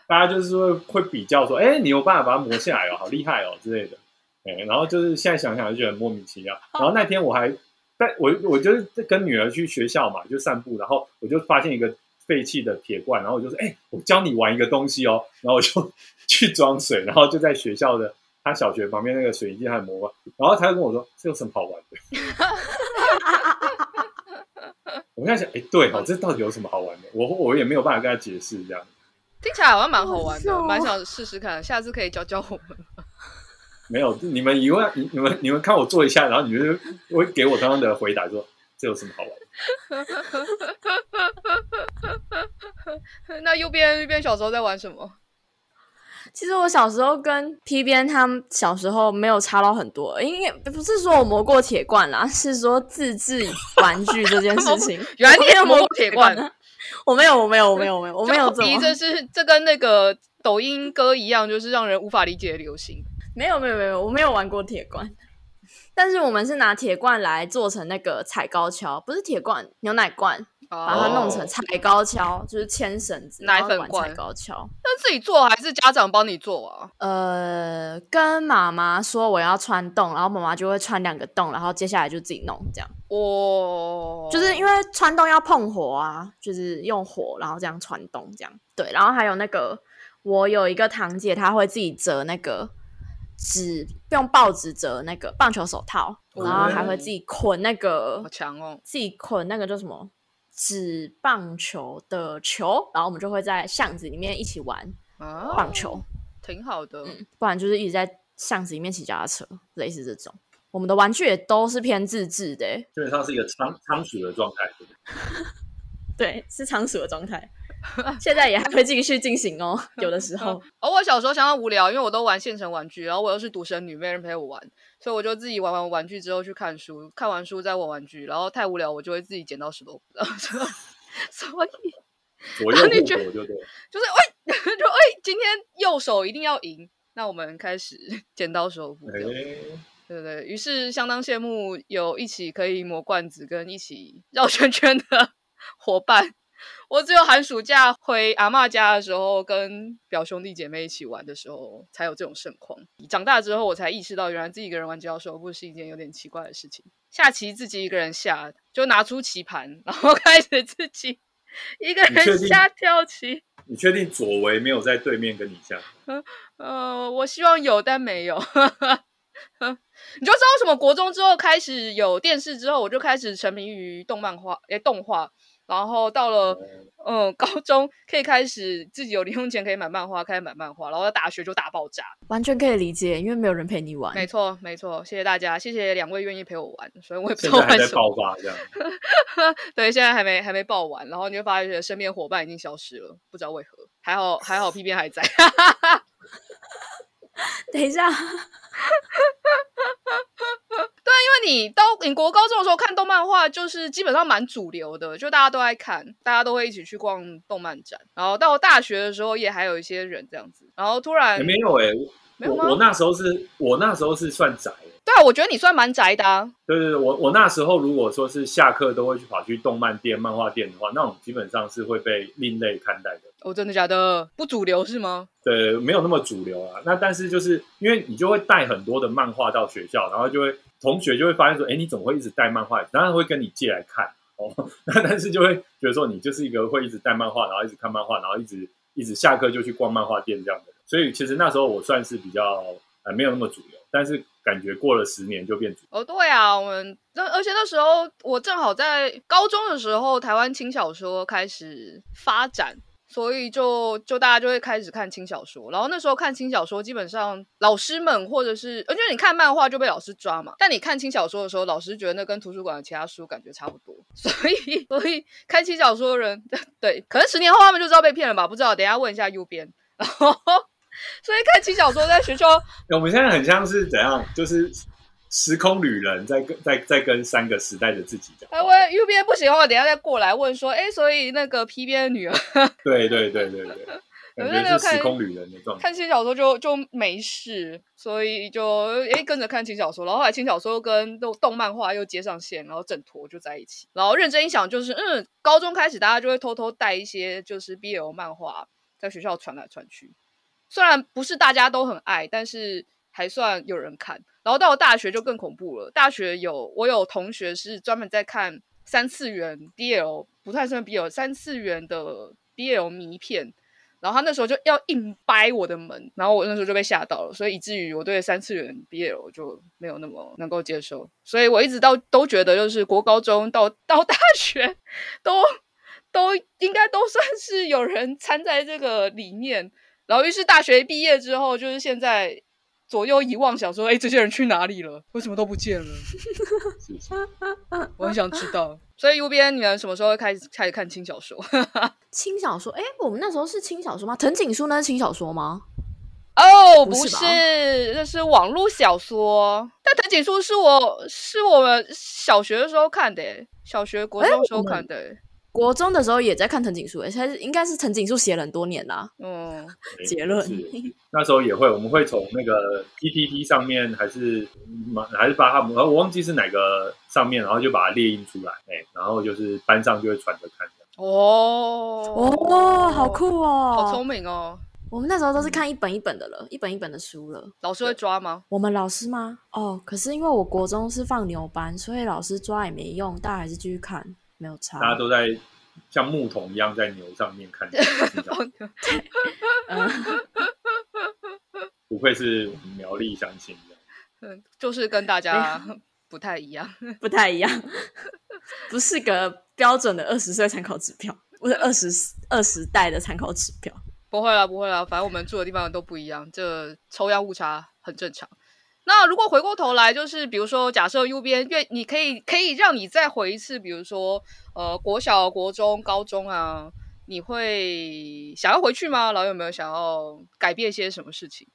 大家就是会会比较说，哎，你有办法把它磨下来哦，好厉害哦之类的。哎，然后就是现在想想就觉得莫名其妙。然后那天我还。但我我就是跟女儿去学校嘛，就散步，然后我就发现一个废弃的铁罐，然后我就说：“哎、欸，我教你玩一个东西哦。”然后我就 [laughs] 去装水，然后就在学校的他小学旁边那个水泥机上磨，然后他就跟我说：“这有什么好玩的？” [laughs] 我跟他讲：“哎、欸，对哦，这到底有什么好玩的？”我我也没有办法跟他解释，这样听起来好像蛮好玩的，蛮想试试看，下次可以教教我们。[laughs] 没有，你们以为你你们你们看我做一下，然后你们就会给我刚刚的回答说，说这有什么好玩的？[laughs] 那右边右边小时候在玩什么？其实我小时候跟 P 编他们小时候没有差到很多，因为不是说我磨过铁罐啦，是说自制玩具这件事情。[laughs] 原来你也磨过铁罐呢？我没有，我没有，我没有，我没有，我没有。这这是这跟那个抖音歌一样，就是让人无法理解的流行。没有，没有，没有，我没有玩过铁罐。但是我们是拿铁罐来做成那个踩高跷，不是铁罐，牛奶罐。把它弄成踩高跷，就是牵绳子，奶粉罐踩高跷。那自己做还是家长帮你做啊？呃，跟妈妈说我要穿洞，然后妈妈就会穿两个洞，然后接下来就自己弄这样。哦，就是因为穿洞要碰火啊，就是用火，然后这样穿洞这样。对，然后还有那个，我有一个堂姐，她会自己折那个纸，用报纸折那个棒球手套，然后还会自己捆那个，好强哦，自己捆那个叫什么？纸棒球的球，然后我们就会在巷子里面一起玩棒球，哦、挺好的、嗯。不然就是一直在巷子里面骑脚踏车，类似这种。我们的玩具也都是偏自制的，基本上是一个仓仓鼠的状态。[laughs] 对，是仓鼠的状态。[laughs] 现在也还会继续进行哦，[laughs] 有的时候。而我小时候相当无聊，因为我都玩现成玩具，然后我又是独生女，没人陪我玩，所以我就自己玩完玩具之后去看书，看完书再玩玩具，然后太无聊，我就会自己剪刀石头布。所以，左右互搏就对，就是喂，就哎，今天右手一定要赢，那我们开始剪刀石头布。欸、对对对，于是相当羡慕有一起可以磨罐子跟一起绕圈圈的伙伴。我只有寒暑假回阿妈家的时候，跟表兄弟姐妹一起玩的时候，才有这种盛况。长大之后，我才意识到，原来自己一个人玩剪刀石头布是一件有点奇怪的事情。下棋自己一个人下，就拿出棋盘，然后开始自己一个人下跳棋。你确定左为没有在对面跟你下？[laughs] 呃，我希望有，但没有。[laughs] 你就知道为什么国中之后开始有电视之后，我就开始沉迷于动漫画，诶，动画。然后到了嗯高中，可以开始自己有零用钱可以买漫画，开始买漫画。然后到大学就大爆炸，完全可以理解，因为没有人陪你玩。没错，没错，谢谢大家，谢谢两位愿意陪我玩。所以我也不知道为什么。现在还在爆发这样。[laughs] 对，现在还没还没爆完，然后你就发现身边伙伴已经消失了，不知道为何。还好还好，P 编还在。[laughs] 等一下。[laughs] 对，因为你到你国高中的时候看动漫画，就是基本上蛮主流的，就大家都爱看，大家都会一起去逛动漫展。然后到大学的时候，也还有一些人这样子。然后突然没有哎、欸，没有吗？我，我那时候是我那时候是算宅。对啊，我觉得你算蛮宅的啊。对对对，我我那时候如果说是下课都会去跑去动漫店、漫画店的话，那种基本上是会被另类看待的。哦，真的假的？不主流是吗？对，没有那么主流啊。那但是就是因为你就会带很多的漫画到学校，然后就会同学就会发现说，哎，你怎么会一直带漫画？当然会跟你借来看哦。[laughs] 那但是就会觉得说，你就是一个会一直带漫画，然后一直看漫画，然后一直一直下课就去逛漫画店这样的。所以其实那时候我算是比较呃没有那么主流，但是感觉过了十年就变主。哦，对啊，我们那而且那时候我正好在高中的时候，台湾轻小说开始发展。所以就就大家就会开始看轻小说，然后那时候看轻小说，基本上老师们或者是，而且你看漫画就被老师抓嘛，但你看轻小说的时候，老师觉得那跟图书馆的其他书感觉差不多，[laughs] 所以所以看轻小说的人，[laughs] 对，可能十年后他们就知道被骗了吧？不知道，等一下问一下右边。[laughs] 然后所以看轻小说在学校，[laughs] 我们现在很像是怎样，就是。时空旅人在跟在在跟三个时代的自己讲。哎，我右边不行的话，等下再过来问说，哎，所以那个 P 编的女儿，[laughs] 对对对对对，[laughs] 感觉是时空旅人的状态。看轻小说就就没事，所以就哎跟着看轻小说，然后后来轻小说跟动动漫画又接上线，然后整坨就在一起。然后认真一想，就是嗯，高中开始大家就会偷偷带一些就是 BL 漫画在学校传来传去，虽然不是大家都很爱，但是还算有人看。然后到了大学就更恐怖了。大学有我有同学是专门在看三次元 BL，不太算 BL，三次元的 BL 迷片。然后他那时候就要硬掰我的门，然后我那时候就被吓到了，所以以至于我对三次元 BL 就没有那么能够接受。所以我一直到都觉得，就是国高中到到大学都都应该都算是有人掺在这个里面。然后于是大学毕业之后，就是现在。左右一望，想说：“哎，这些人去哪里了？为什么都不见了？”我很想知道。所以，右边你们什么时候会开始开始看轻小说？[laughs] 轻小说？哎，我们那时候是轻小说吗？藤井树那是轻小说吗？哦，不不是，那是网络小说。但藤井树是我是我们小学的时候看的，小学国中的时候看的。国中的时候也在看藤井树，诶，他是应该是藤井树写了很多年啦。嗯，[laughs] 结论是那时候也会，我们会从那个 PPT 上面，还是还是把它，我忘记是哪个上面，然后就把它列印出来，哎，然后就是班上就会传着看。哦哦，好酷哦，好聪明哦。我们那时候都是看一本一本的了，一本一本的书了。老师会抓吗？我们老师吗？哦，可是因为我国中是放牛班，所以老师抓也没用，大家还是继续看。没有差，大家都在像牧童一样在牛上面看。[laughs] [laughs] 不愧是苗栗相亲的，[laughs] 嗯，就是跟大家不太一样，不太一样，不是个标准的二十岁参考指标，不是二十二十代的参考指标。不会啦，不会啦，反正我们住的地方都不一样，这抽样误差很正常。那如果回过头来，就是比如说，假设 U 编愿，你可以可以让你再回一次，比如说，呃，国小、国中、高中啊，你会想要回去吗？然后有没有想要改变些什么事情？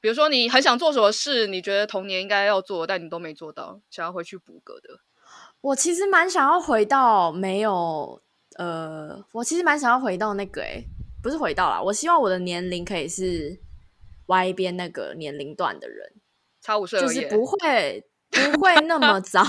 比如说，你很想做什么事，你觉得童年应该要做，但你都没做到，想要回去补个的。我其实蛮想要回到没有，呃，我其实蛮想要回到那个，诶，不是回到啦，我希望我的年龄可以是。Y 边那个年龄段的人，差五岁，就是不会不会那么早，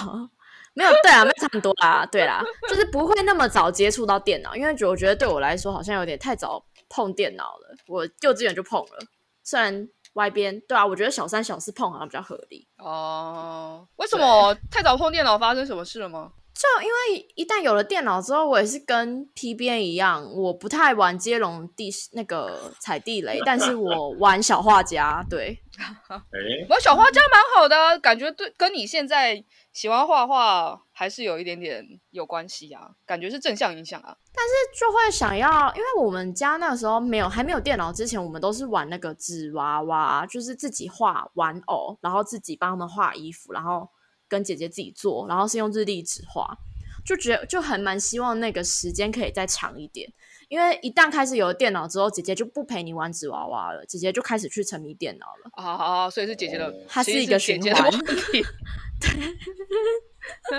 没有对啊，没有差很多啦，对啦，就是不会那么早接触到电脑，因为我觉得对我来说好像有点太早碰电脑了。我幼稚园就碰了，虽然 Y 边对啊，我觉得小三小四碰好像比较合理哦。为什么太早碰电脑？发生什么事了吗？就因为一旦有了电脑之后，我也是跟 P 编一样，我不太玩接龙地那个踩地雷，但是我玩小画家。对，[laughs] 玩小画家蛮好的，感觉对，跟你现在喜欢画画还是有一点点有关系啊，感觉是正向影响啊。但是就会想要，因为我们家那个时候没有还没有电脑之前，我们都是玩那个纸娃娃，就是自己画玩偶，然后自己帮他们画衣服，然后。跟姐姐自己做，然后是用日历纸画，就觉得就很蛮希望那个时间可以再长一点。因为一旦开始有了电脑之后，姐姐就不陪你玩纸娃娃了，姐姐就开始去沉迷电脑了。啊啊！所以是姐姐的，它是一个循环。对，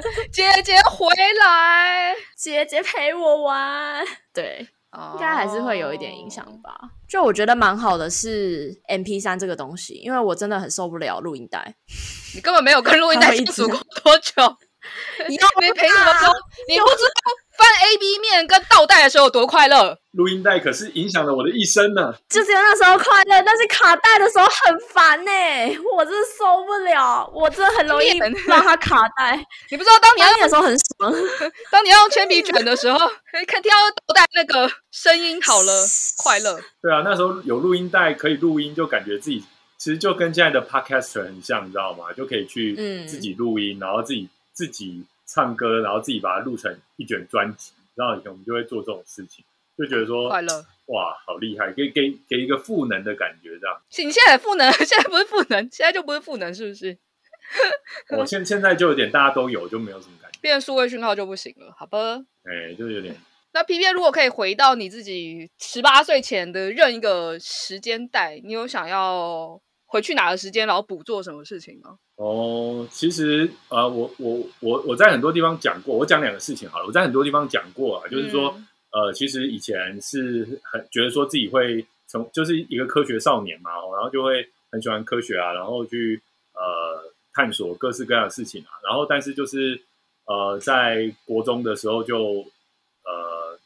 [laughs] 姐姐回来，姐姐陪我玩。对。应该还是会有一点影响吧。Oh. 就我觉得蛮好的是 M P 三这个东西，因为我真的很受不了录音带。你根本没有跟录音带相处过多久，[laughs] 你又没陪什么说，你不知道翻 A B 面跟倒带的时候有多快乐。录音带可是影响了我的一生呢。就只有那时候快乐，但是卡带的时候很烦呢、欸。我真的受不了，我真的很容易让它卡带。你不知道当你要用的时候很爽，[laughs] 当你要用铅笔卷的时候，看听到倒带那个声音好了，快乐。对啊，那时候有录音带可以录音，就感觉自己其实就跟现在的 podcaster 很像，你知道吗？就可以去自己录音，然后自己自己唱歌，然后自己把它录成一卷专辑。然后以前我们就会做这种事情。就觉得说快乐哇，好厉害，给给给一个赋能的感觉，这样。你现在赋能，[laughs] 现在不是赋能，现在就不是赋能，是不是？[laughs] 我现现在就有点大家都有，就没有什么感觉。变数位讯号就不行了，好吧？哎、欸，就有点。那 P P 如果可以回到你自己十八岁前的任一个时间带，你有想要回去哪个时间，然后补做什么事情吗？哦，其实呃，我我我我在很多地方讲过，我讲两个事情好了。我在很多地方讲过啊，就是说。嗯呃，其实以前是很觉得说自己会从就是一个科学少年嘛，然后就会很喜欢科学啊，然后去呃探索各式各样的事情啊，然后但是就是呃在国中的时候就呃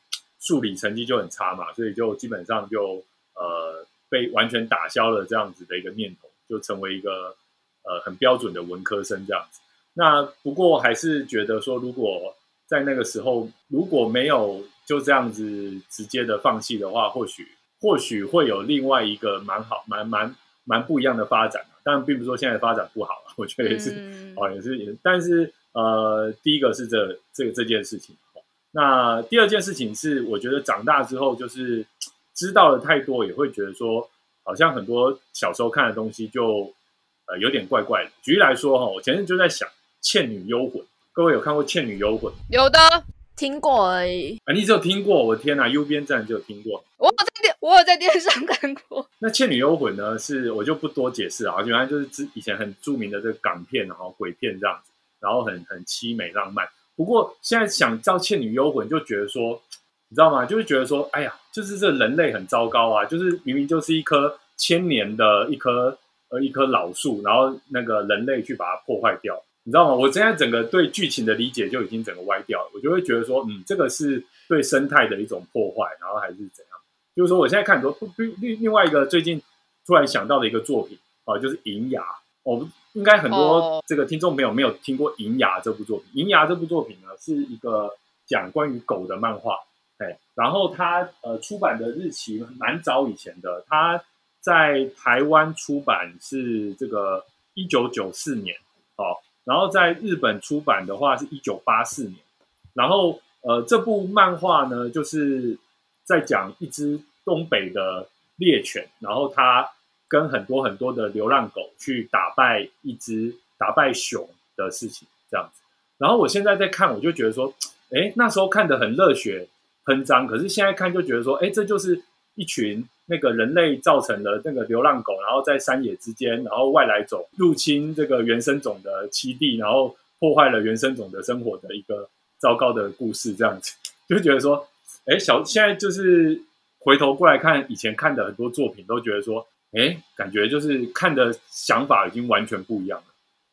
数理成绩就很差嘛，所以就基本上就呃被完全打消了这样子的一个念头，就成为一个呃很标准的文科生这样子。那不过还是觉得说，如果在那个时候如果没有就这样子直接的放弃的话，或许或许会有另外一个蛮好、蛮蛮蛮不一样的发展。当然，并不是说现在发展不好，我觉得也是，嗯、哦，也是也。但是，呃，第一个是这这这件事情。那第二件事情是，我觉得长大之后，就是知道的太多，也会觉得说，好像很多小时候看的东西就呃有点怪怪的。举例来说，哈，我前阵就在想《倩女幽魂》，各位有看过《倩女幽魂》？有的。听过而已。啊，你只有听过？我天哪，U 边站就有听过。我有在电，我有在电视上看过。[laughs] 那《倩女幽魂》呢？是我就不多解释啊，原来就是之以前很著名的这个港片，然后鬼片这样子，然后很很凄美浪漫。不过现在想到《倩女幽魂》，就觉得说，你知道吗？就是觉得说，哎呀，就是这人类很糟糕啊！就是明明就是一棵千年的一棵呃一棵老树，然后那个人类去把它破坏掉。你知道吗？我现在整个对剧情的理解就已经整个歪掉了，我就会觉得说，嗯，这个是对生态的一种破坏，然后还是怎样？就是说，我现在看很多另另另外一个最近突然想到的一个作品啊，就是《银牙》。哦应该很多这个听众朋友没有听过《银牙》这部作品，《银牙》这部作品呢是一个讲关于狗的漫画，哎，然后它呃出版的日期蛮早以前的，它在台湾出版是这个一九九四年，哦。然后在日本出版的话是一九八四年，然后呃这部漫画呢就是在讲一只东北的猎犬，然后它跟很多很多的流浪狗去打败一只打败熊的事情这样子。然后我现在在看，我就觉得说，哎，那时候看得很热血喷张，可是现在看就觉得说，哎，这就是一群。那个人类造成的那个流浪狗，然后在山野之间，然后外来种入侵这个原生种的栖地，然后破坏了原生种的生活的一个糟糕的故事，这样子 [laughs] 就觉得说，哎，小现在就是回头过来看以前看的很多作品，都觉得说，哎，感觉就是看的想法已经完全不一样了。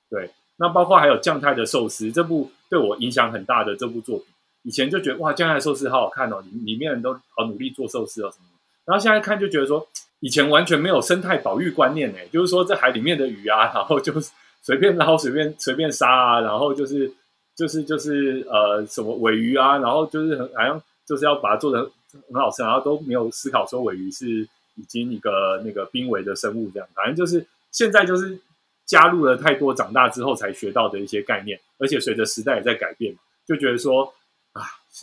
对，那包括还有将太的寿司这部对我影响很大的这部作品，以前就觉得哇，将太的寿司好好看哦，里里面人都好努力做寿司哦什么。然后现在看就觉得说，以前完全没有生态保育观念哎，就是说这海里面的鱼啊，然后就是随便捞、随便随便杀啊，然后就是就是就是呃什么尾鱼啊，然后就是很好像就是要把它做得很好吃，然后都没有思考说尾鱼是已经一个那个濒危的生物这样，反正就是现在就是加入了太多长大之后才学到的一些概念，而且随着时代也在改变，就觉得说，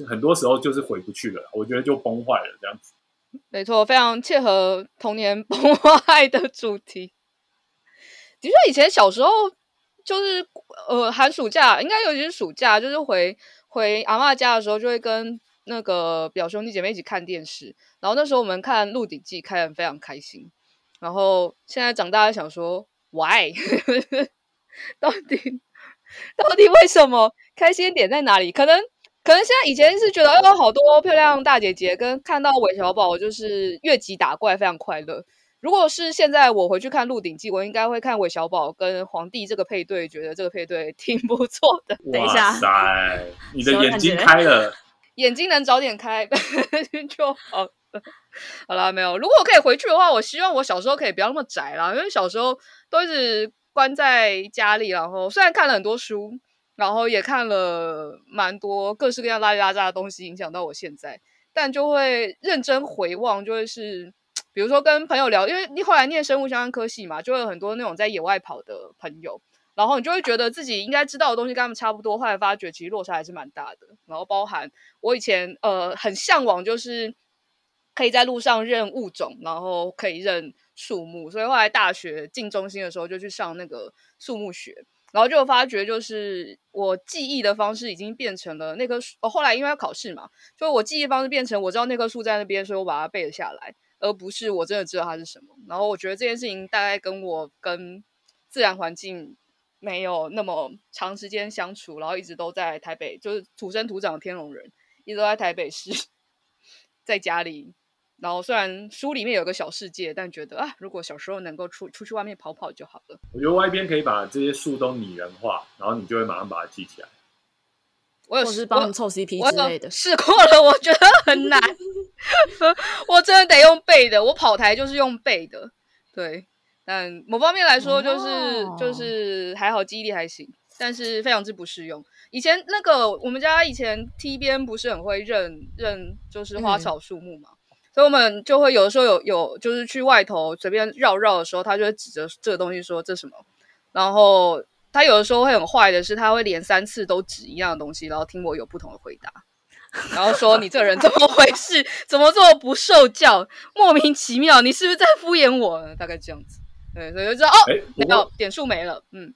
很多时候就是回不去了，我觉得就崩坏了这样子。没错，非常切合童年 [laughs] 崩坏的主题。的确，以前小时候就是呃寒暑假，应该尤其是暑假，就是回回阿嬷家的时候，就会跟那个表兄弟姐妹一起看电视。然后那时候我们看《鹿鼎记》，看的非常开心。然后现在长大了，想说，why？[laughs] 到底到底为什么？开心点在哪里？可能。可能现在以前是觉得有好多漂亮大姐姐，跟看到韦小宝就是越级打怪非常快乐。如果是现在我回去看《鹿鼎记》，我应该会看韦小宝跟皇帝这个配对，觉得这个配对挺不错的。等一下，塞，你的眼睛开了，眼睛能早点开 [laughs] 就好了。好了，没有。如果我可以回去的话，我希望我小时候可以不要那么宅啦，因为小时候都一直关在家里，然后虽然看了很多书。然后也看了蛮多各式各样拉里拉杂的东西，影响到我现在。但就会认真回望，就会是，比如说跟朋友聊，因为你后来念生物相关科系嘛，就会有很多那种在野外跑的朋友，然后你就会觉得自己应该知道的东西跟他们差不多，后来发觉其实落差还是蛮大的。然后包含我以前呃很向往，就是可以在路上认物种，然后可以认树木，所以后来大学进中心的时候就去上那个树木学。然后就发觉，就是我记忆的方式已经变成了那棵树。哦，后来因为要考试嘛，所以我记忆方式变成我知道那棵树在那边，所以我把它背了下来，而不是我真的知道它是什么。然后我觉得这件事情大概跟我跟自然环境没有那么长时间相处，然后一直都在台北，就是土生土长的天龙人，一直都在台北市，[laughs] 在家里。然后虽然书里面有个小世界，但觉得啊，如果小时候能够出出去外面跑跑就好了。我觉得外边可以把这些树都拟人化，然后你就会马上把它记起来。我有是帮你凑 CP 之类的，试过了，我觉得很难。[laughs] 我真的得用背的，我跑台就是用背的。对，但某方面来说，就是、哦、就是还好记忆力还行，但是非常之不适用。以前那个我们家以前 T 边不是很会认认，就是花草树木嘛。嗯所以我们就会有的时候有有就是去外头随便绕绕的时候，他就会指着这个东西说，这什么，然后他有的时候会很坏的是，他会连三次都指一样的东西，然后听我有不同的回答，然后说你这人怎么回事？怎么这么不受教？莫名其妙，你是不是在敷衍我？大概这样子，对，所以就知道哦，没有点数没了，嗯。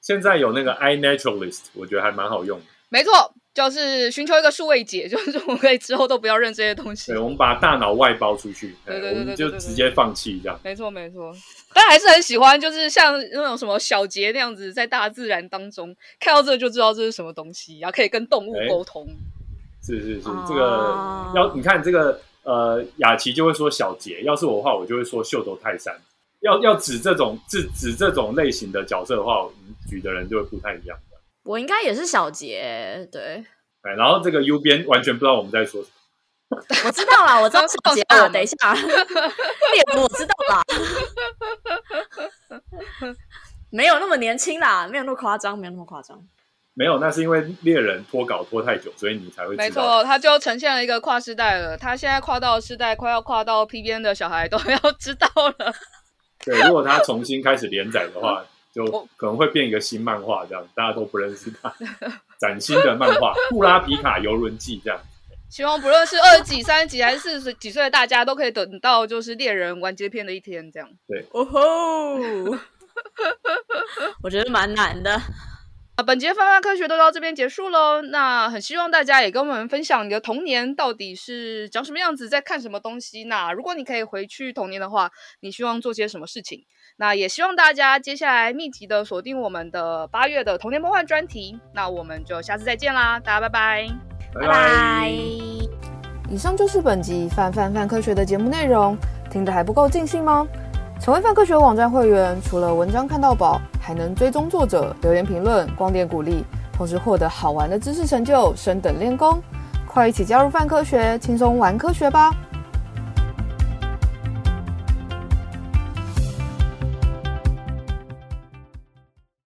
现在有那个 iNaturalist，我觉得还蛮好用的。没错，就是寻求一个数位解，就是我们可以之后都不要认这些东西。对，我们把大脑外包出去，对对对，我们就直接放弃这样。没错没错，但还是很喜欢，就是像那种什么小杰那样子，在大自然当中看到这个就知道这是什么东西，然后可以跟动物沟通。是是是，这个要你看这个呃，雅琪就会说小杰，要是我的话，我就会说秀逗泰山。要要指这种指指这种类型的角色的话，举的人就会不太一样。我应该也是小杰，对。对，然后这个 U 边完全不知道我们在说什么。我知道了，我知道小杰了。等一下，猎我知道啦。没有那么年轻啦，没有那么夸张，没有那么夸张。没有，那是因为猎人拖稿拖太久，所以你才会知道。没错，他就呈现了一个跨世代了。他现在跨到世代，快要跨到 P 编的小孩都要知道了。对，如果他重新开始连载的话。就可能会变一个新漫画，这样大家都不认识他，[laughs] 崭新的漫画《[laughs] 布拉皮卡游轮记》这样。希望不论是二十几、三十几还是四十几岁的大家，都可以等到就是猎人完结篇的一天，这样。对，哦吼，[laughs] 我觉得蛮难的。啊，本节翻翻科学都到这边结束喽。那很希望大家也跟我们分享你的童年到底是长什么样子，在看什么东西。那如果你可以回去童年的话，你希望做些什么事情？那也希望大家接下来密集的锁定我们的八月的童年梦幻专题。那我们就下次再见啦，大家拜拜，拜拜。以上就是本集范范范科学的节目内容，听得还不够尽兴吗？成为范科学网站会员，除了文章看到宝，还能追踪作者、留言评论、光点鼓励，同时获得好玩的知识成就、升等练功。快一起加入范科学，轻松玩科学吧！